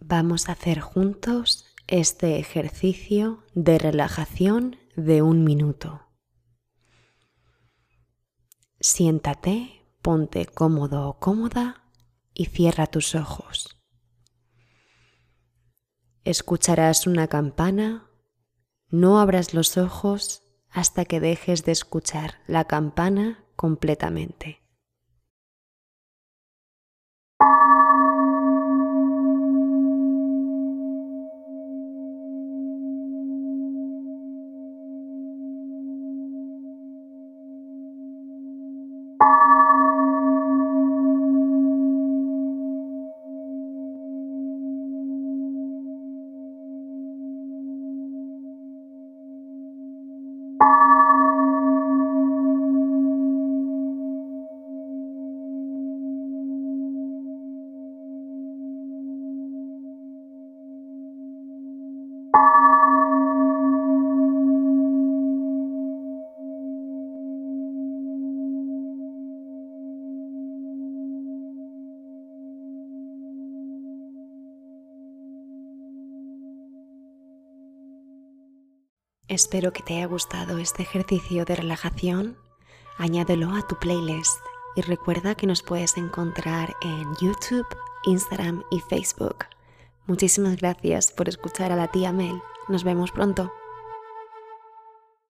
Vamos a hacer juntos este ejercicio de relajación de un minuto. Siéntate, ponte cómodo o cómoda y cierra tus ojos. Escucharás una campana, no abras los ojos hasta que dejes de escuchar la campana completamente. you. Espero que te haya gustado este ejercicio de relajación. Añádelo a tu playlist y recuerda que nos puedes encontrar en YouTube, Instagram y Facebook. Muchísimas gracias por escuchar a la tía Mel. Nos vemos pronto.